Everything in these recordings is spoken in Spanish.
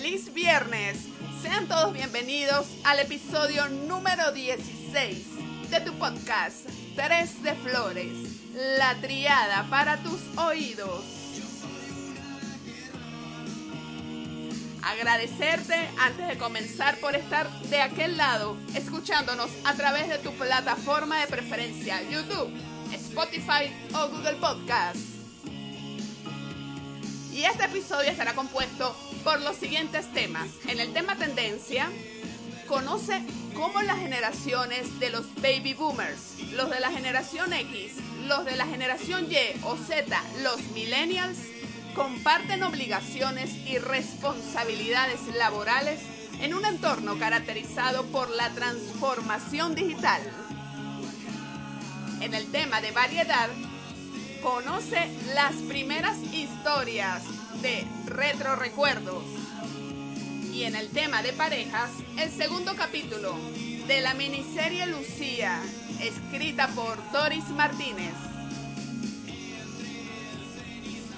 feliz viernes. Sean todos bienvenidos al episodio número 16 de tu podcast Tres de Flores, la triada para tus oídos. Agradecerte antes de comenzar por estar de aquel lado, escuchándonos a través de tu plataforma de preferencia, YouTube, Spotify o Google Podcast. Y este episodio estará compuesto por los siguientes temas. En el tema tendencia, conoce cómo las generaciones de los baby boomers, los de la generación X, los de la generación Y o Z, los millennials, comparten obligaciones y responsabilidades laborales en un entorno caracterizado por la transformación digital. En el tema de variedad, conoce las primeras historias de retro recuerdos. Y en el tema de parejas, el segundo capítulo de la miniserie Lucía, escrita por Doris Martínez.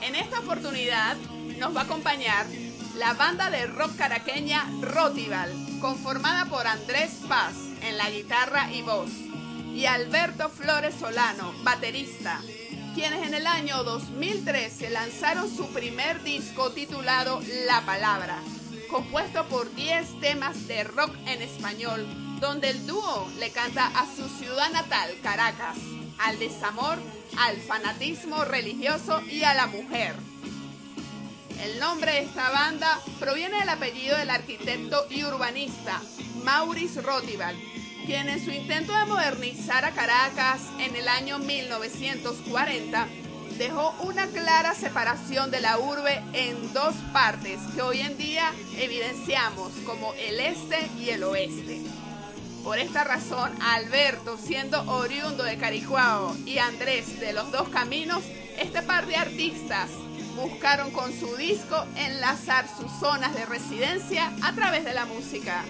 En esta oportunidad nos va a acompañar la banda de rock caraqueña Rotival, conformada por Andrés Paz en la guitarra y voz, y Alberto Flores Solano, baterista, quienes en el año 2013 lanzaron su primer disco titulado La Palabra, compuesto por 10 temas de rock en español, donde el dúo le canta a su ciudad natal, Caracas, al desamor, al fanatismo religioso y a la mujer. El nombre de esta banda proviene del apellido del arquitecto y urbanista Maurice Rotival, quien en su intento de modernizar a Caracas en el año 1940 dejó una clara separación de la urbe en dos partes que hoy en día evidenciamos como el este y el oeste. Por esta razón, Alberto, siendo oriundo de Caricuao, y Andrés de los dos caminos, este par de artistas buscaron con su disco enlazar sus zonas de residencia a través de la música.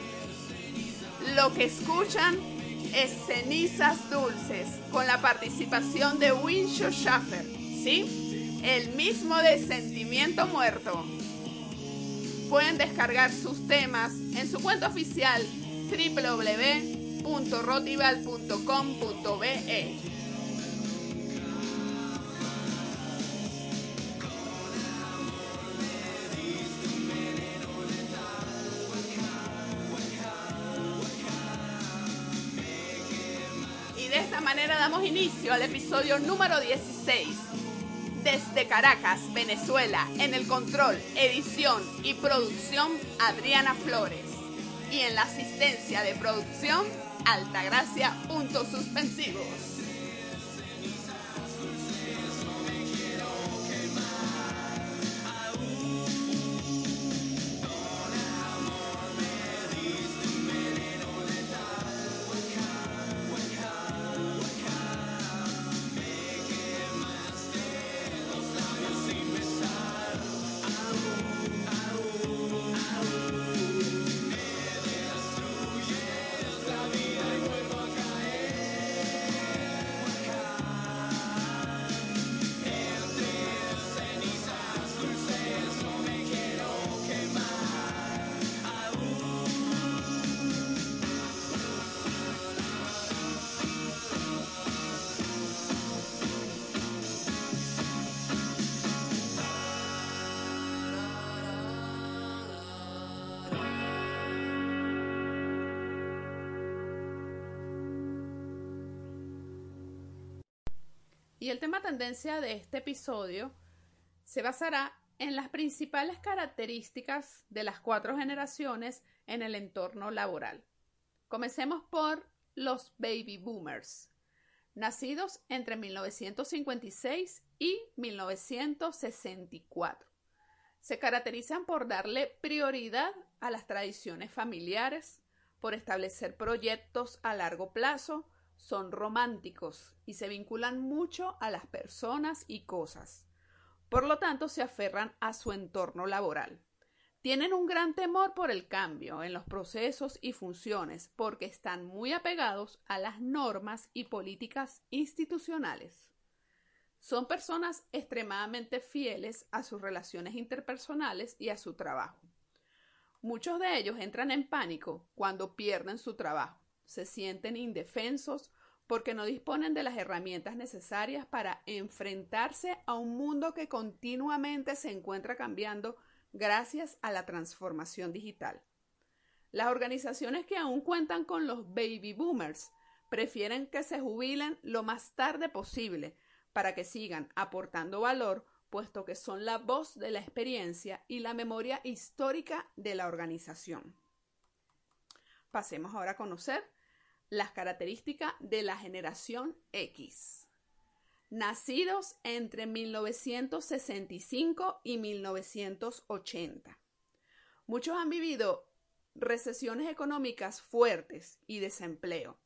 Lo que escuchan es Cenizas Dulces, con la participación de Winshaw Schaffer, ¿sí? El mismo de Sentimiento Muerto. Pueden descargar sus temas en su cuenta oficial www.rotival.com.be. al episodio número 16. Desde Caracas, Venezuela, en el control, edición y producción, Adriana Flores y en la asistencia de producción Altagracia puntos suspensivos. El tema tendencia de este episodio se basará en las principales características de las cuatro generaciones en el entorno laboral. Comencemos por los baby boomers, nacidos entre 1956 y 1964. Se caracterizan por darle prioridad a las tradiciones familiares, por establecer proyectos a largo plazo, son románticos y se vinculan mucho a las personas y cosas. Por lo tanto, se aferran a su entorno laboral. Tienen un gran temor por el cambio en los procesos y funciones porque están muy apegados a las normas y políticas institucionales. Son personas extremadamente fieles a sus relaciones interpersonales y a su trabajo. Muchos de ellos entran en pánico cuando pierden su trabajo, se sienten indefensos porque no disponen de las herramientas necesarias para enfrentarse a un mundo que continuamente se encuentra cambiando gracias a la transformación digital. Las organizaciones que aún cuentan con los baby boomers prefieren que se jubilen lo más tarde posible para que sigan aportando valor, puesto que son la voz de la experiencia y la memoria histórica de la organización. Pasemos ahora a conocer las características de la generación X. Nacidos entre 1965 y 1980. Muchos han vivido recesiones económicas fuertes y desempleo.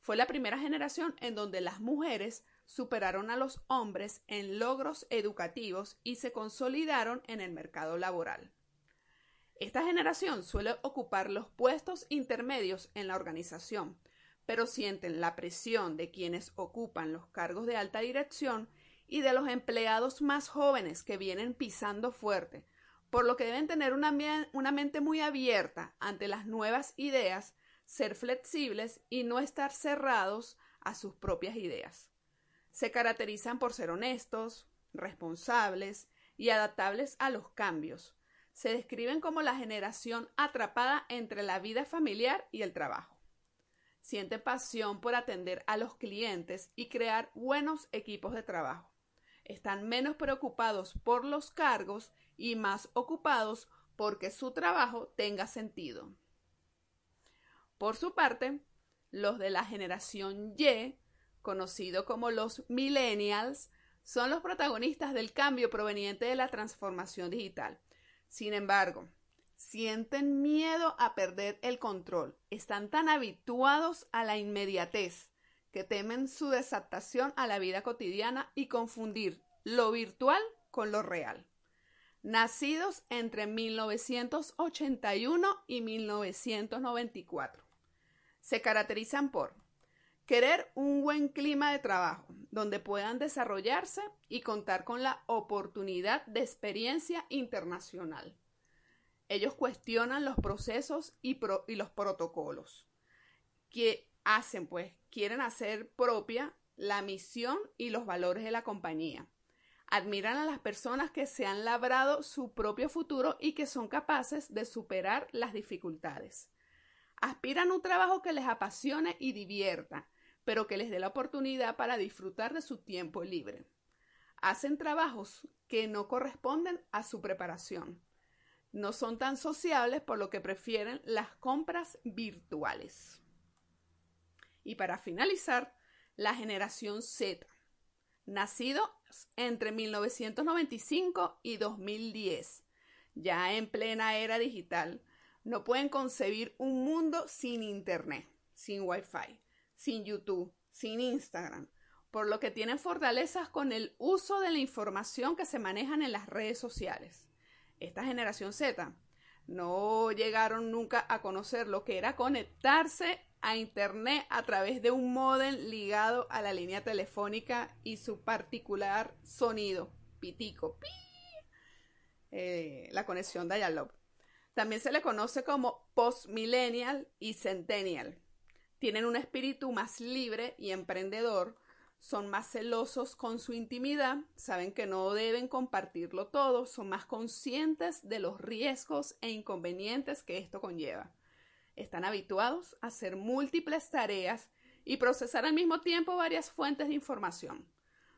Fue la primera generación en donde las mujeres superaron a los hombres en logros educativos y se consolidaron en el mercado laboral. Esta generación suele ocupar los puestos intermedios en la organización, pero sienten la presión de quienes ocupan los cargos de alta dirección y de los empleados más jóvenes que vienen pisando fuerte, por lo que deben tener una, una, mente muy abierta ante las nuevas ideas, ser flexibles y no estar cerrados a sus propias ideas. Se caracterizan por ser honestos, responsables y adaptables a los cambios. Se describen como la generación atrapada entre la vida familiar y el trabajo siente pasión por atender a los clientes y crear buenos equipos de trabajo. Están menos preocupados por los cargos y más ocupados porque su trabajo tenga sentido. Por su parte, los de la generación Y, conocido como los millennials, son los protagonistas del cambio proveniente de la transformación digital. Sin embargo, sienten miedo a perder el control, están tan habituados a la inmediatez que temen su desadaptación a la vida cotidiana y confundir lo virtual con lo real. Nacidos entre 1981 y 1994. Se caracterizan por querer un buen clima de trabajo donde puedan desarrollarse y contar con la oportunidad de experiencia internacional ellos cuestionan los procesos y, los protocolos que hacen, pues, quieren hacer propia la misión y los valores de la compañía. Admiran a las personas que se han labrado su propio futuro y que son capaces de superar las dificultades. Aspiran a un trabajo que les apasione y divierta, pero que les dé la oportunidad para disfrutar de su tiempo libre. Hacen trabajos que no corresponden a su preparación no son tan sociables por lo que prefieren las compras virtuales. Y para finalizar, la generación Z, nacido entre 1995 y 2010, ya en plena era digital, no pueden concebir un mundo sin Internet, sin Wi-Fi, sin YouTube, sin Instagram, por lo que tienen fortalezas con el uso de la información que se manejan en las redes sociales esta generación Z no llegaron nunca a conocer lo que era conectarse a Internet a través de un modem ligado a la línea telefónica y su particular sonido, pitico, eh, la conexión dial También se le conoce como post-millennial y centennial. Tienen un espíritu más libre y emprendedor, son más celosos con su intimidad, saben que no deben compartirlo todo, son más conscientes de los riesgos e inconvenientes que esto conlleva. Están habituados a hacer múltiples tareas y procesar al mismo tiempo varias fuentes de información.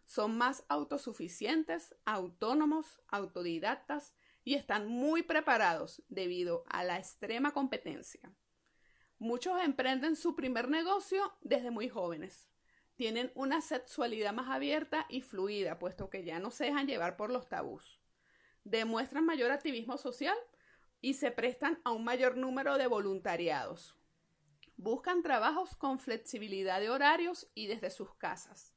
Son más autosuficientes, autónomos, autodidactas y están muy preparados debido a la extrema competencia. Muchos emprenden su primer negocio desde muy jóvenes tienen una sexualidad más abierta y fluida, puesto que ya no se dejan llevar por los tabús. Demuestran mayor activismo social y se prestan a un mayor número de voluntariados. Buscan trabajos con flexibilidad de horarios y desde sus casas.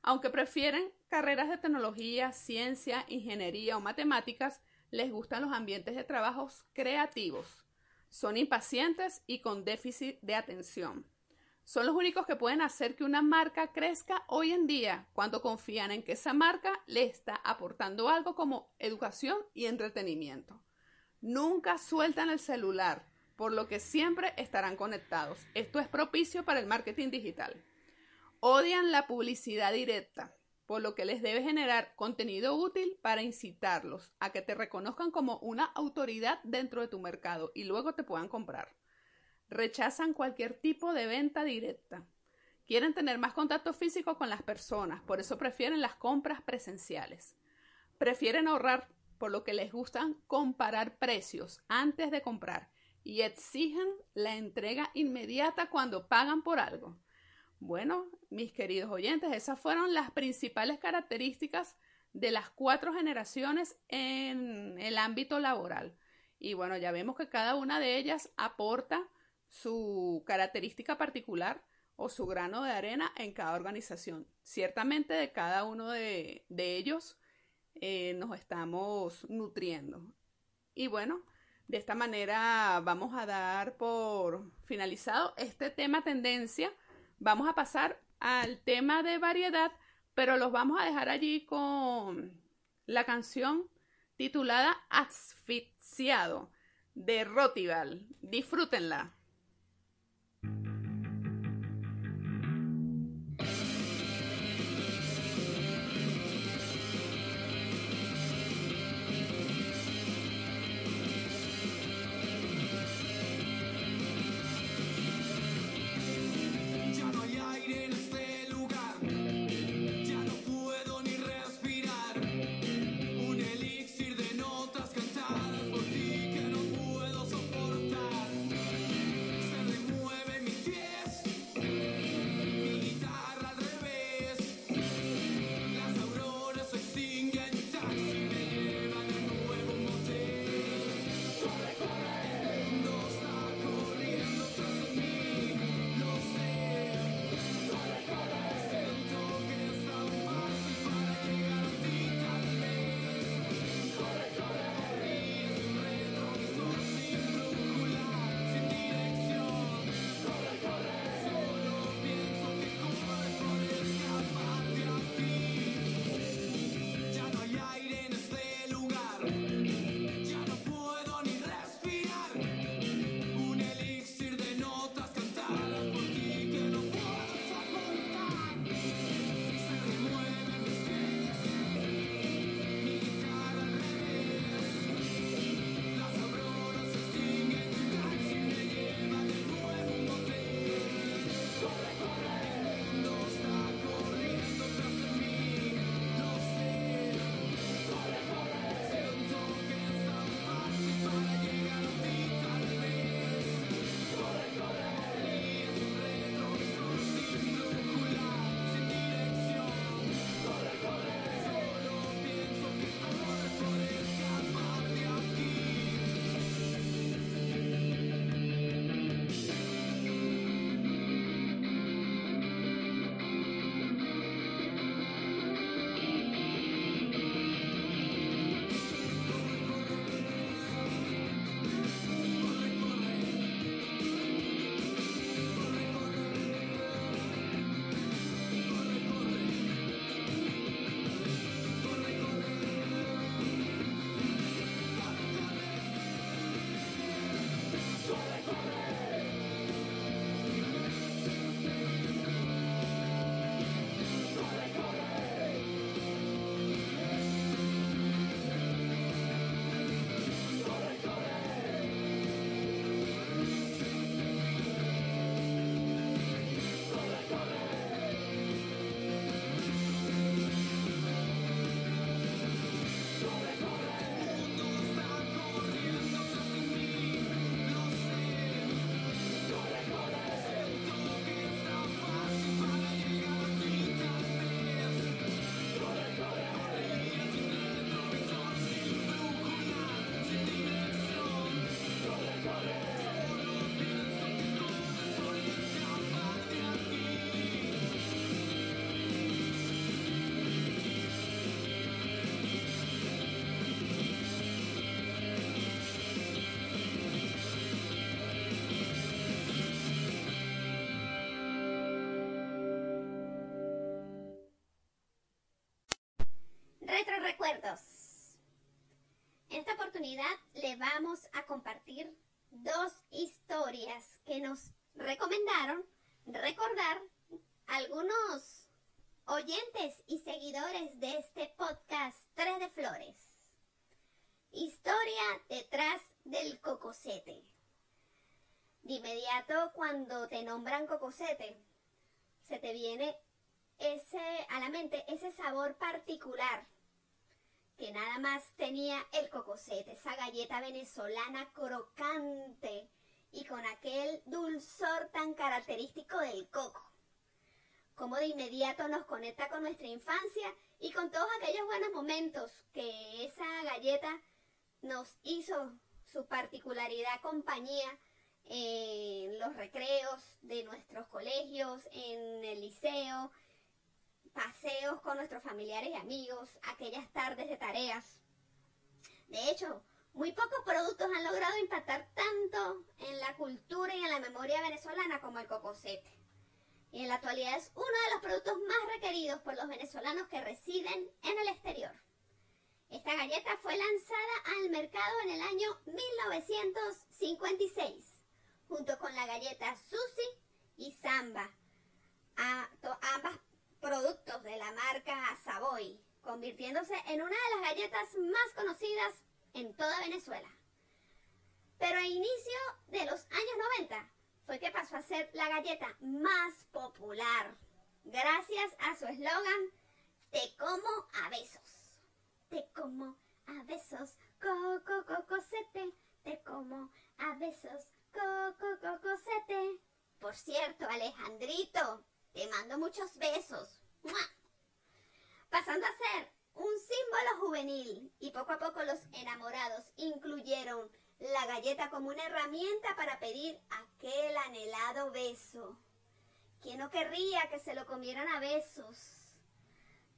Aunque prefieren carreras de tecnología, ciencia, ingeniería o matemáticas, les gustan los ambientes de trabajos creativos. Son impacientes y con déficit de atención son los únicos que pueden hacer que una marca crezca hoy en día cuando confían en que esa marca le está aportando algo como educación y entretenimiento. Nunca sueltan el celular, por lo que siempre estarán conectados. Esto es propicio para el marketing digital. Odian la publicidad directa, por lo que les debe generar contenido útil para incitarlos a que te reconozcan como una autoridad dentro de tu mercado y luego te puedan comprar. Rechazan cualquier tipo de venta directa. Quieren tener más contacto físico con las personas, por eso prefieren las compras presenciales. Prefieren ahorrar, por lo que les gustan comparar precios antes de comprar y exigen la entrega inmediata cuando pagan por algo. Bueno, mis queridos oyentes, esas fueron las principales características de las cuatro generaciones en el ámbito laboral. Y bueno, ya vemos que cada una de ellas aporta su característica particular o su grano de arena en cada organización. Ciertamente de cada uno de, ellos eh, nos estamos nutriendo. Y bueno, de esta manera vamos a dar por finalizado este tema tendencia. Vamos a pasar al tema de variedad, pero los vamos a dejar allí con la canción titulada Asfixiado de Rotival. Disfrútenla. Oportunidad le vamos a compartir dos historias que nos recomendaron recordar algunos oyentes y seguidores de este podcast Tres de Flores. Historia detrás del cocosete. De inmediato cuando te nombran cocosete, se te viene ese a la mente ese sabor particular que nada más tenía el cocosete, esa galleta venezolana crocante y con aquel dulzor tan característico del coco. Como de inmediato nos conecta con nuestra infancia y con todos aquellos buenos momentos que esa galleta nos hizo su particularidad compañía en los recreos de nuestros colegios, en el liceo, paseos con nuestros familiares y amigos, aquellas tardes de tareas. De hecho, muy pocos productos han logrado impactar tanto en la cultura y en la memoria venezolana como el cocosete. Y en la actualidad es uno de los productos más requeridos por los venezolanos que residen en el exterior. Esta galleta fue lanzada al mercado en el año 1956, junto con la galleta Susi y Samba, ambas productos de la marca Savoy, convirtiéndose en una de las galletas más conocidas en toda Venezuela. Pero a inicio de los años 90 fue que pasó a ser la galleta más popular, gracias a su eslogan Te como a besos. Te como a besos, coco, cocosete. Te como a besos, coco, cocosete. Por cierto, Alejandrito, te mando muchos besos. Pasando a ser un símbolo juvenil y poco a poco los enamorados incluyeron la galleta como una herramienta para pedir aquel anhelado beso. ¿Quién no querría que se lo comieran a besos?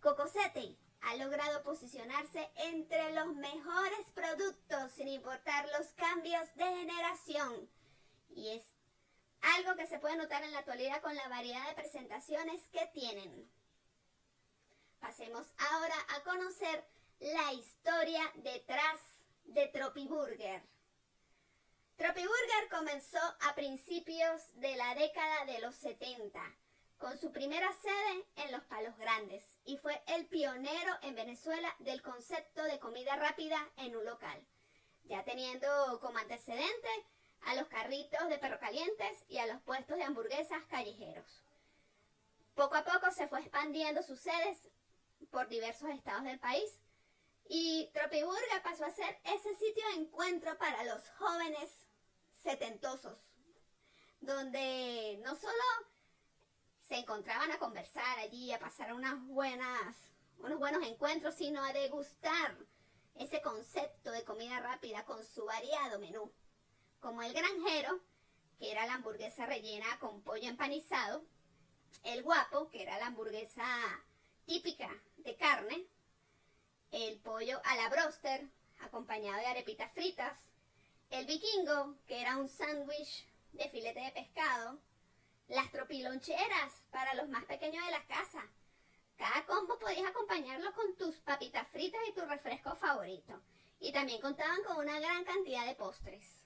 Cocosete ha logrado posicionarse entre los mejores productos sin importar los cambios de generación. Y es algo que se puede notar en la actualidad con la variedad de presentaciones que tienen. Pasemos ahora a conocer la historia detrás de Tropiburger. Tropiburger comenzó a principios de la década de los 70 con su primera sede en Los Palos Grandes y fue el pionero en Venezuela del concepto de comida rápida en un local, ya teniendo como antecedente a los carritos de perro calientes y a los puestos de hamburguesas callejeros. Poco a poco se fue expandiendo sus sedes por diversos estados del país y Tropiburga pasó a ser ese sitio de encuentro para los jóvenes setentosos, donde no solo se encontraban a conversar allí, a pasar unas buenas, unos buenos encuentros, sino a degustar ese concepto de comida rápida con su variado menú como el granjero, que era la hamburguesa rellena con pollo empanizado, el guapo, que era la hamburguesa típica de carne, el pollo a la broster, acompañado de arepitas fritas, el vikingo, que era un sándwich de filete de pescado, las tropiloncheras para los más pequeños de la casa. Cada combo podías acompañarlo con tus papitas fritas y tu refresco favorito. Y también contaban con una gran cantidad de postres.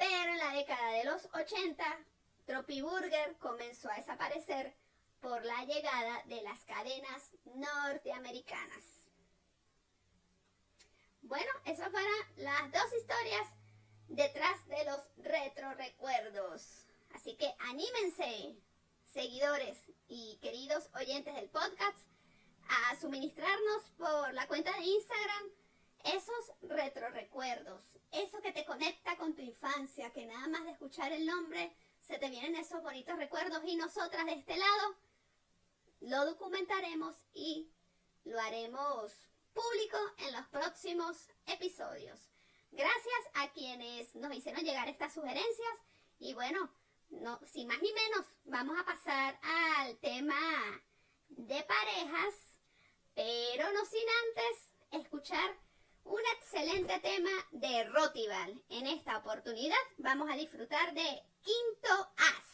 Pero en la década de los 80, Tropiburger comenzó a desaparecer por la llegada de las cadenas norteamericanas. Bueno, esas fueron las dos historias detrás de los retro recuerdos. Así que anímense, seguidores y queridos oyentes del podcast, a suministrarnos por la cuenta de Instagram esos retro recuerdos, eso que te conecta con tu infancia, que nada más de escuchar el nombre se te vienen esos bonitos recuerdos y nosotras de este lado lo documentaremos y lo haremos público en los próximos episodios. Gracias a quienes nos hicieron llegar estas sugerencias y bueno, no, sin más ni menos, vamos a pasar al tema de parejas, pero no sin antes escuchar un excelente tema de Rotival. En esta oportunidad vamos a disfrutar de Quinto As.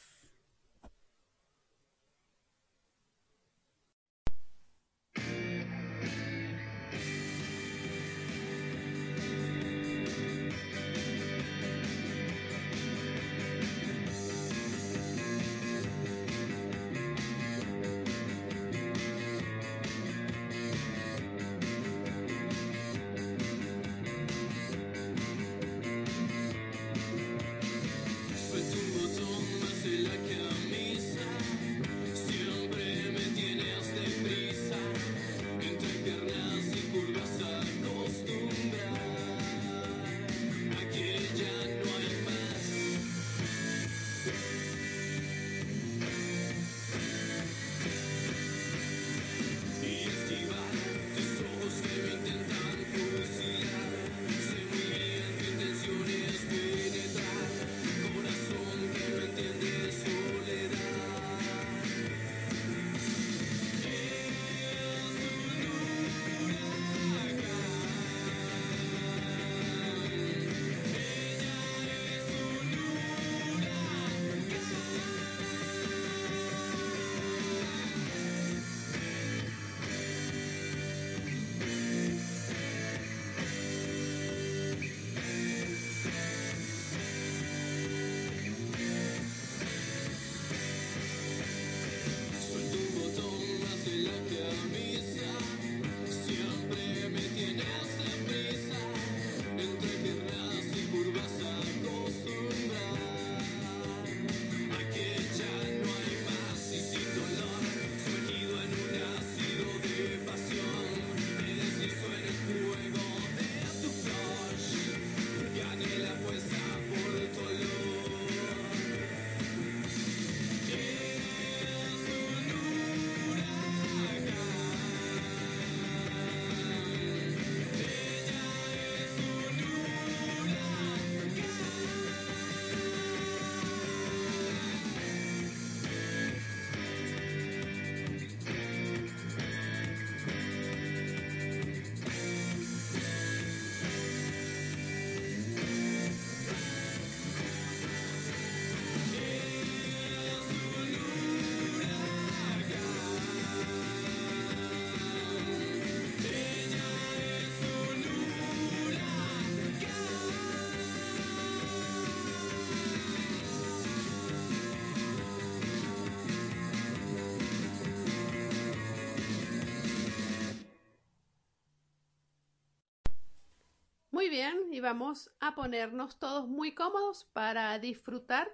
Y vamos a ponernos todos muy cómodos para disfrutar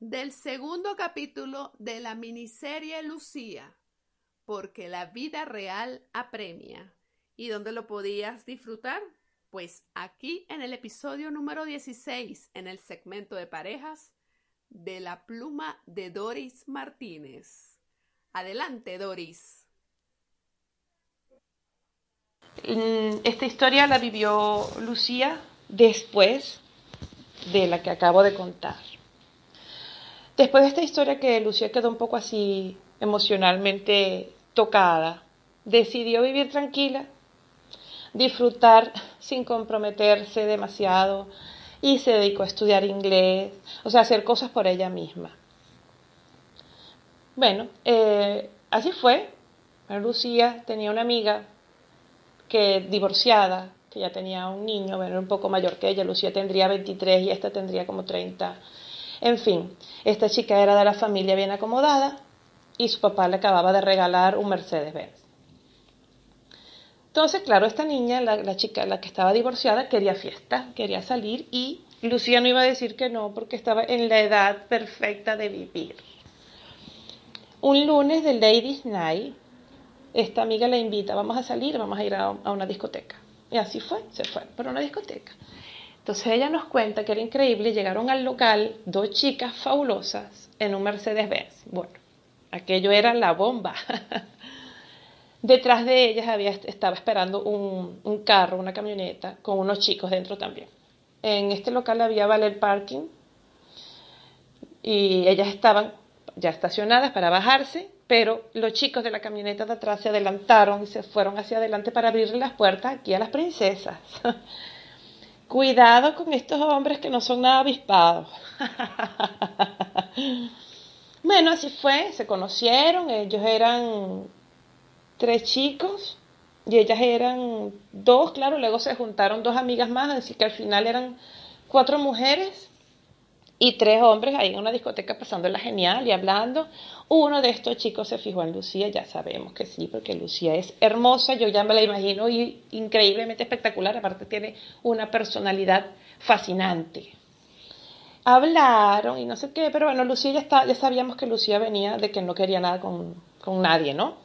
del segundo capítulo de la miniserie Lucía, porque la vida real apremia. ¿Y dónde lo podías disfrutar? Pues aquí en el episodio número 16, en el segmento de parejas de la pluma de Doris Martínez. Adelante, Doris. Mm, esta historia la vivió Lucía después de la que acabo de contar. Después de esta historia que Lucía quedó un poco así emocionalmente tocada, decidió vivir tranquila, disfrutar sin comprometerse demasiado y se dedicó a estudiar inglés, o sea, hacer cosas por ella misma. Bueno, eh, así fue. Lucía tenía una amiga que divorciada, que ya tenía un niño, bueno, era un poco mayor que ella, Lucía tendría 23 y esta tendría como 30. En fin, esta chica era de la familia bien acomodada y su papá le acababa de regalar un Mercedes-Benz. Entonces, claro, esta niña, la, chica, la que estaba divorciada, quería fiesta, quería salir y Lucía no iba a decir que no porque estaba en la edad perfecta de vivir. Un lunes de Ladies Night, esta amiga la invita, vamos a salir, vamos a ir a, una discoteca. Y así fue, se fue para una discoteca. Entonces ella nos cuenta que era increíble, llegaron al local dos chicas fabulosas en un Mercedes-Benz. Bueno, aquello era la bomba. Detrás de ellas había, estaba esperando un, un, carro, una camioneta, con unos chicos dentro también. En este local había valer parking y ellas estaban ya estacionadas para bajarse pero los chicos de la camioneta de atrás se adelantaron y se fueron hacia adelante para abrirle las puertas aquí a las princesas. Cuidado con estos hombres que no son nada avispados. bueno, así fue, se conocieron, ellos eran tres chicos y ellas eran dos, claro, luego se juntaron dos amigas más, así que al final eran cuatro mujeres y tres hombres ahí en una discoteca pasándola genial y hablando. Uno de estos chicos se fijó en Lucía, ya sabemos que sí, porque Lucía es hermosa, yo ya me la imagino y increíblemente espectacular, aparte tiene una personalidad fascinante. Hablaron y no sé qué, pero bueno, Lucía ya, está, ya sabíamos que Lucía venía de que no quería nada con, con nadie, ¿no?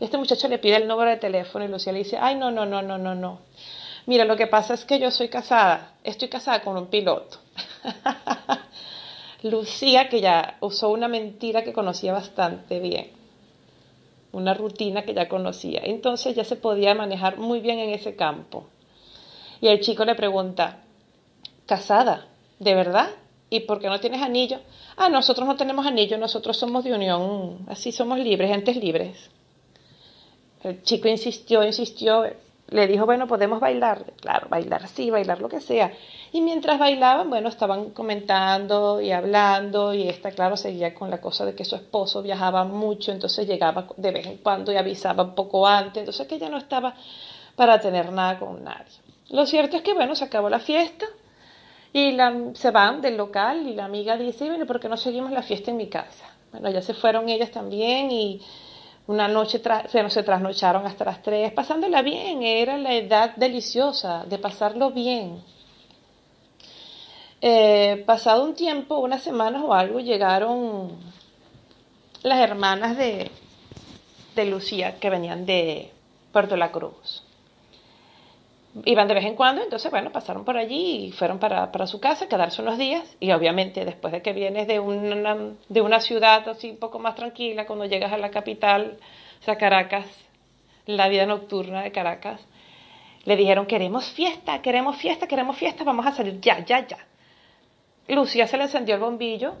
Este muchacho le pide el número de teléfono y Lucía le dice, ay, no, no, no, no, no, no. Mira, lo que pasa es que yo soy casada, estoy casada con un piloto. Lucía, que ya usó una mentira que conocía bastante bien, una rutina que ya conocía. Entonces ya se podía manejar muy bien en ese campo. Y el chico le pregunta, ¿casada? ¿De verdad? ¿Y por qué no tienes anillo? Ah, nosotros no tenemos anillo, nosotros somos de unión, así somos libres, gentes libres. El chico insistió, insistió, le dijo, bueno, podemos bailar. Claro, bailar sí, bailar lo que sea. Y mientras bailaban, bueno, estaban comentando y hablando y esta, claro, seguía con la cosa de que su esposo viajaba mucho, entonces llegaba de vez en cuando y avisaba un poco antes, entonces que ella no estaba para tener nada con nadie. Lo cierto es que, bueno, se acabó la fiesta y se van del local y la amiga dice, bueno, ¿por qué no seguimos la fiesta en mi casa? Bueno, ya se fueron ellas también y una noche se, se trasnocharon hasta las tres, pasándola bien, era la edad deliciosa de pasarlo bien. Eh, pasado un tiempo, unas semanas o algo, llegaron las hermanas de, de Lucía que venían de Puerto La Cruz. Iban de vez en cuando, entonces, bueno, pasaron por allí y fueron para, para su casa, quedarse unos días. Y obviamente, después de que vienes de una, de una ciudad así un poco más tranquila, cuando llegas a la capital, o sea, Caracas, la vida nocturna de Caracas, le dijeron, queremos fiesta, queremos fiesta, queremos fiesta, vamos a salir ya, ya, ya. Lucía se le encendió el bombillo,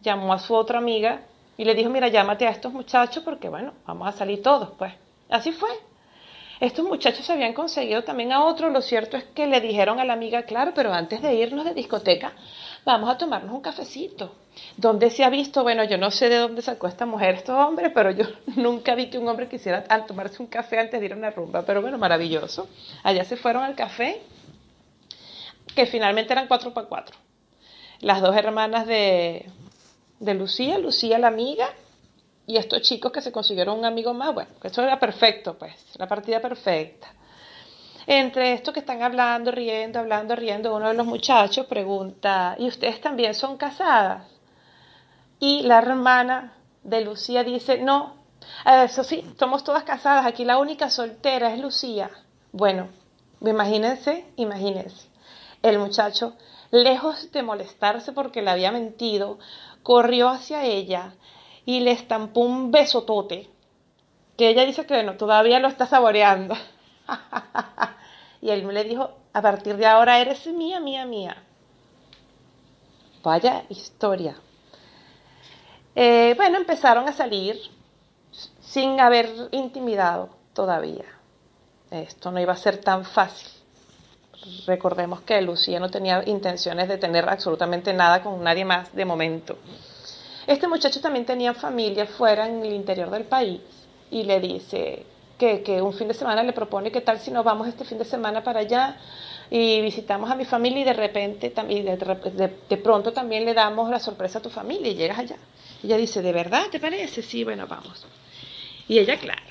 llamó a su otra amiga y le dijo, mira, llámate a estos muchachos porque, bueno, vamos a salir todos, pues. Así fue. Estos muchachos habían conseguido también a otro. Lo cierto es que le dijeron a la amiga, claro, pero antes de irnos de discoteca, vamos a tomarnos un cafecito. ¿Dónde se ha visto? Bueno, yo no sé de dónde sacó esta mujer estos hombres, pero yo nunca vi que un hombre quisiera tomarse un café antes de ir a una rumba. Pero bueno, maravilloso. Allá se fueron al café, que finalmente eran cuatro para cuatro las dos hermanas de, de Lucía, Lucía la amiga, y estos chicos que se consiguieron un amigo más, bueno, eso era perfecto, pues, la partida perfecta. Entre esto que están hablando, riendo, hablando, riendo, uno de los muchachos pregunta, ¿y ustedes también son casadas? Y la hermana de Lucía dice, no, eso sí, somos todas casadas, aquí la única soltera es Lucía. Bueno, imagínense, imagínense. El muchacho, lejos de molestarse porque le había mentido, corrió hacia ella y le estampó un besotote, que ella dice que bueno, todavía lo está saboreando. y él le dijo, a partir de ahora eres mía, mía, mía. Vaya historia. Eh, bueno, empezaron a salir sin haber intimidado todavía. Esto no iba a ser tan fácil. Recordemos que Lucía no tenía intenciones de tener absolutamente nada con nadie más de momento. Este muchacho también tenía familia fuera en el interior del país y le dice que, que un fin de semana le propone qué tal si nos vamos este fin de semana para allá y visitamos a mi familia y de repente también de, de, pronto también le damos la sorpresa a tu familia y llegas allá. Ella dice, ¿de verdad te parece? Sí, bueno, vamos. Y ella, claro,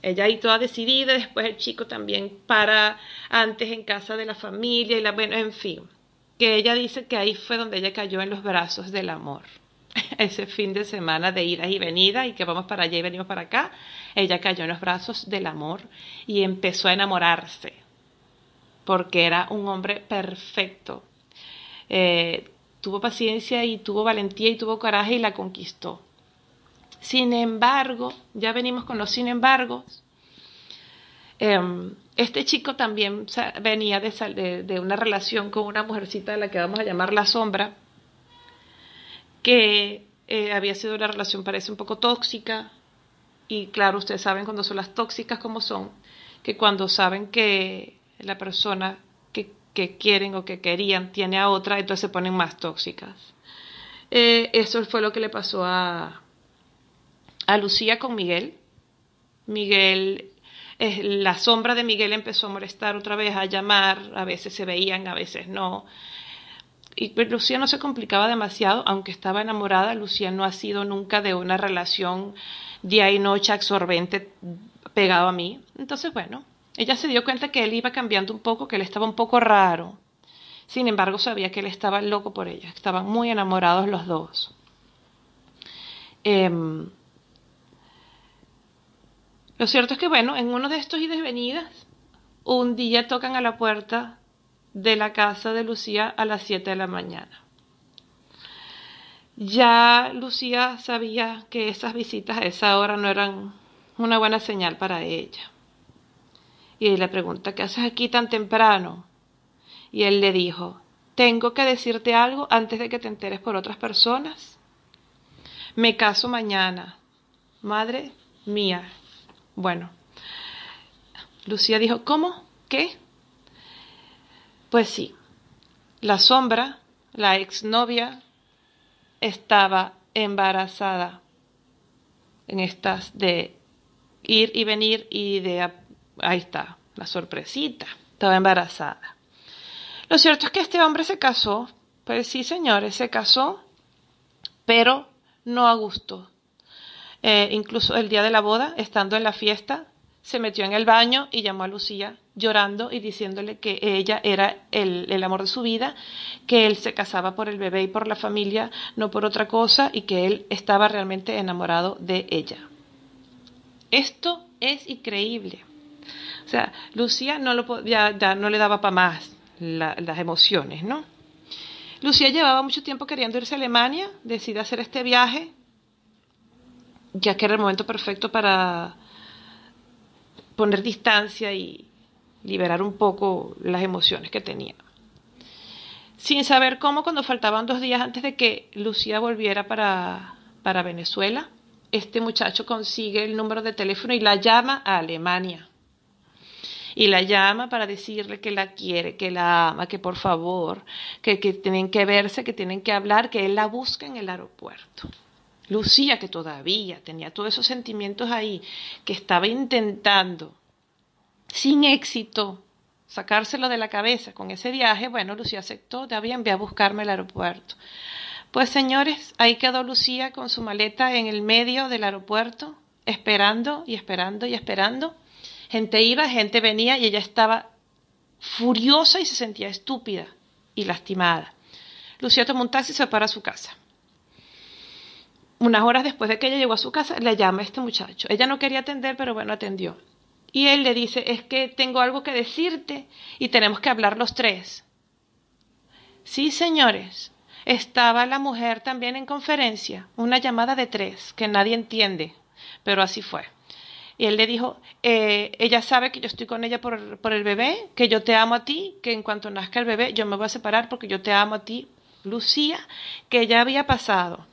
ella ahí toda decidida, después el chico también para antes en casa de la familia y la, bueno, en fin, que ella dice que ahí fue donde ella cayó en los brazos del amor. Ese fin de semana de idas y venidas y que vamos para allá y venimos para acá, ella cayó en los brazos del amor y empezó a enamorarse, porque era un hombre perfecto. Eh, tuvo paciencia y tuvo valentía y tuvo coraje y la conquistó. Sin embargo, ya venimos con los sin embargos. Em, este chico también venía de, una relación con una mujercita de la que vamos a llamar la sombra, que eh, había sido una relación parece un poco tóxica, y claro, ustedes saben cuando son las tóxicas como son, que cuando saben que la persona que, quieren o que querían tiene a otra, entonces se ponen más tóxicas. Eh, eso fue lo que le pasó a, a Lucía con Miguel. Miguel, la sombra de Miguel empezó a molestar otra vez, a llamar, a veces se veían, a veces no. Y pues, Lucía no se complicaba demasiado, aunque estaba enamorada, Lucía no ha sido nunca de una relación día y noche absorbente pegado a mí. Entonces, bueno, ella se dio cuenta que él iba cambiando un poco, que él estaba un poco raro. Sin embargo, sabía que él estaba loco por ella, estaban muy enamorados los dos. Em, lo cierto es que, bueno, en uno de estos idas y venidas, un día tocan a la puerta de la casa de Lucía a las 7 de la mañana. Ya Lucía sabía que esas visitas a esa hora no eran una buena señal para ella. Y le pregunta, ¿qué haces aquí tan temprano? Y él le dijo, ¿tengo que decirte algo antes de que te enteres por otras personas? Me caso mañana. Madre mía, bueno, Lucía dijo, ¿cómo? ¿Qué? Pues sí, la sombra, la exnovia, estaba embarazada en estas de ir y venir y de... Ahí está, la sorpresita, estaba embarazada. Lo cierto es que este hombre se casó, pues sí, señores, se casó, pero no a gusto. Eh, incluso el día de la boda, estando en la fiesta, se metió en el baño y llamó a Lucía llorando y diciéndole que ella era el, el, amor de su vida, que él se casaba por el bebé y por la familia, no por otra cosa, y que él estaba realmente enamorado de ella. Esto es increíble. O sea, Lucía no, lo, ya, ya no le daba para más las emociones, ¿no? Lucía llevaba mucho tiempo queriendo irse a Alemania, decide hacer este viaje, ya que era el momento perfecto para poner distancia y liberar un poco las emociones que tenía. Sin saber cómo, cuando faltaban dos días antes de que Lucía volviera para, para Venezuela, este muchacho consigue el número de teléfono y la llama a Alemania. Y la llama para decirle que la quiere, que la ama, que por favor, que, que tienen que verse, que tienen que hablar, que él la busca en el aeropuerto. Lucía, que todavía tenía todos esos sentimientos ahí, que estaba intentando, sin éxito, sacárselo de la cabeza con ese viaje, bueno, Lucía aceptó, ya bien, a buscarme al aeropuerto. Pues señores, ahí quedó Lucía con su maleta en el medio del aeropuerto, esperando y esperando y esperando. Gente iba, gente venía y ella estaba furiosa y se sentía estúpida y lastimada. Lucía tomó un taxi y se para su casa. Unas horas después de que ella llegó a su casa, le llama a este muchacho. Ella no quería atender, pero bueno, atendió. Y él le dice, es que tengo algo que decirte y tenemos que hablar los tres. Sí, señores. Estaba la mujer también en conferencia, una llamada de tres, que nadie entiende, pero así fue. Y él le dijo, eh, ella sabe que yo estoy con ella por, por el bebé, que yo te amo a ti, que en cuanto nazca el bebé yo me voy a separar porque yo te amo a ti, Lucía, que ya había pasado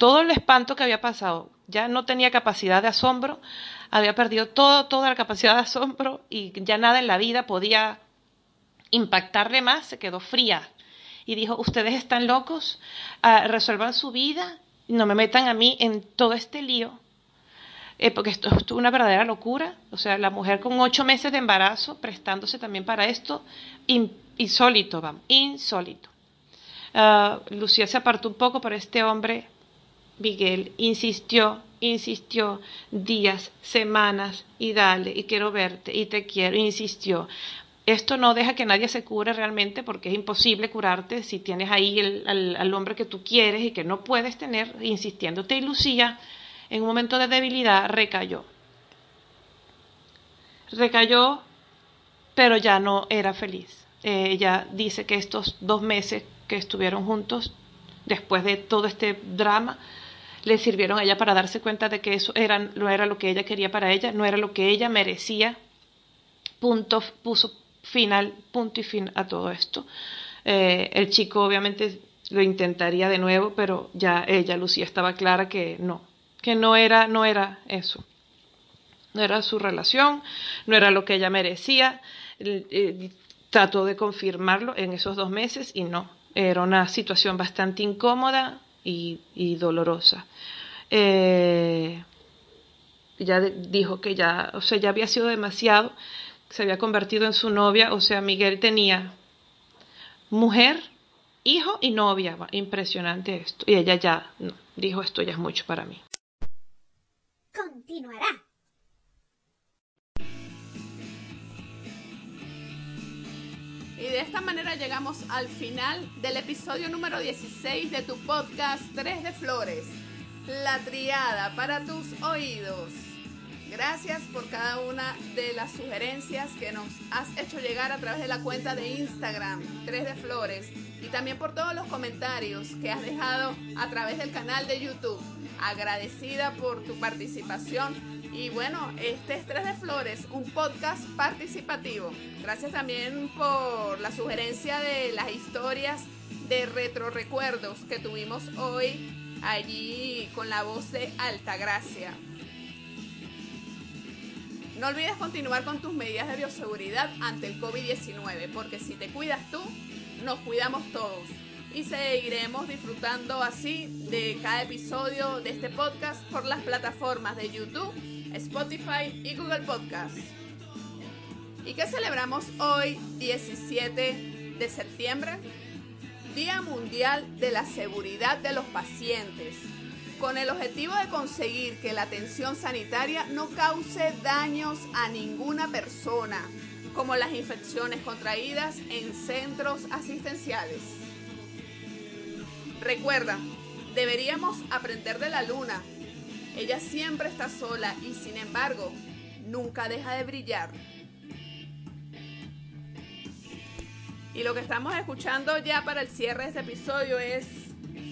todo el espanto que había pasado, ya no tenía capacidad de asombro, había perdido todo, toda la capacidad de asombro y ya nada en la vida podía impactarle más, se quedó fría y dijo, ustedes están locos, ah, resuelvan su vida, no me metan a mí en todo este lío, eh, porque esto es una verdadera locura, o sea, la mujer con ocho meses de embarazo prestándose también para esto, insólito, vamos, insólito. Ah, Lucía se apartó un poco, pero este hombre Miguel insistió, insistió días, semanas y dale, y quiero verte, y te quiero, insistió. Esto no deja que nadie se cure realmente porque es imposible curarte si tienes ahí el, al, hombre que tú quieres y que no puedes tener insistiéndote. Y Lucía, en un momento de debilidad, recayó. Recayó, pero ya no era feliz. ella dice que estos dos meses que estuvieron juntos, después de todo este drama, le sirvieron a ella para darse cuenta de que eso era, no era lo que ella quería para ella, no era lo que ella merecía. Punto, puso final, punto y fin a todo esto. Eh, el chico obviamente lo intentaría de nuevo, pero ya ella, Lucía, estaba clara que no, que no era, no era eso. No era su relación, no era lo que ella merecía. Eh, trató de confirmarlo en esos dos meses y no. Era una situación bastante incómoda, y, dolorosa. Eh, ya dijo que ya, o sea, ya había sido demasiado, se había convertido en su novia, o sea, Miguel tenía mujer, hijo y novia, impresionante esto. Y ella ya dijo, esto ya es mucho para mí. Continuará. De esta manera llegamos al final del episodio número 16 de tu podcast 3 de Flores, la triada para tus oídos. Gracias por cada una de las sugerencias que nos has hecho llegar a través de la cuenta de Instagram 3 de Flores y también por todos los comentarios que has dejado a través del canal de YouTube. Agradecida por tu participación y bueno, este es Tres de Flores, un podcast participativo. Gracias también por la sugerencia de las historias de retro recuerdos que tuvimos hoy allí con la voz de Altagracia. No olvides continuar con tus medidas de bioseguridad ante el COVID-19, porque si te cuidas tú, nos cuidamos todos. Y seguiremos disfrutando así de cada episodio de este podcast por las plataformas de YouTube Spotify y Google Podcast. ¿Y qué celebramos hoy, 17 de septiembre? Día Mundial de la Seguridad de los Pacientes, con el objetivo de conseguir que la atención sanitaria no cause daños a ninguna persona, como las infecciones contraídas en centros asistenciales. Recuerda, deberíamos aprender de la luna ella siempre está sola y sin embargo nunca deja de brillar. Y lo que estamos escuchando ya para el cierre de este episodio es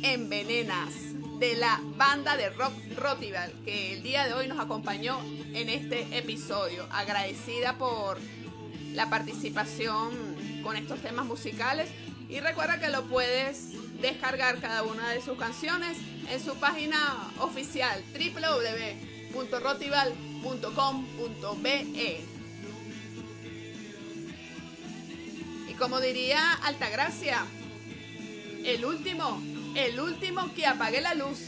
Envenenas de la banda de rock Rotival que el día de hoy nos acompañó en este episodio. Agradecida por la participación con estos temas musicales y recuerda que lo puedes descargar cada una de sus canciones en su página oficial www.rotival.com.be. Y como diría Altagracia, el último, el último que apague la luz.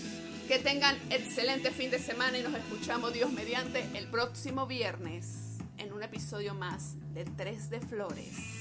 Que tengan excelente fin de semana y nos escuchamos Dios mediante el próximo viernes en un episodio más de Tres de Flores.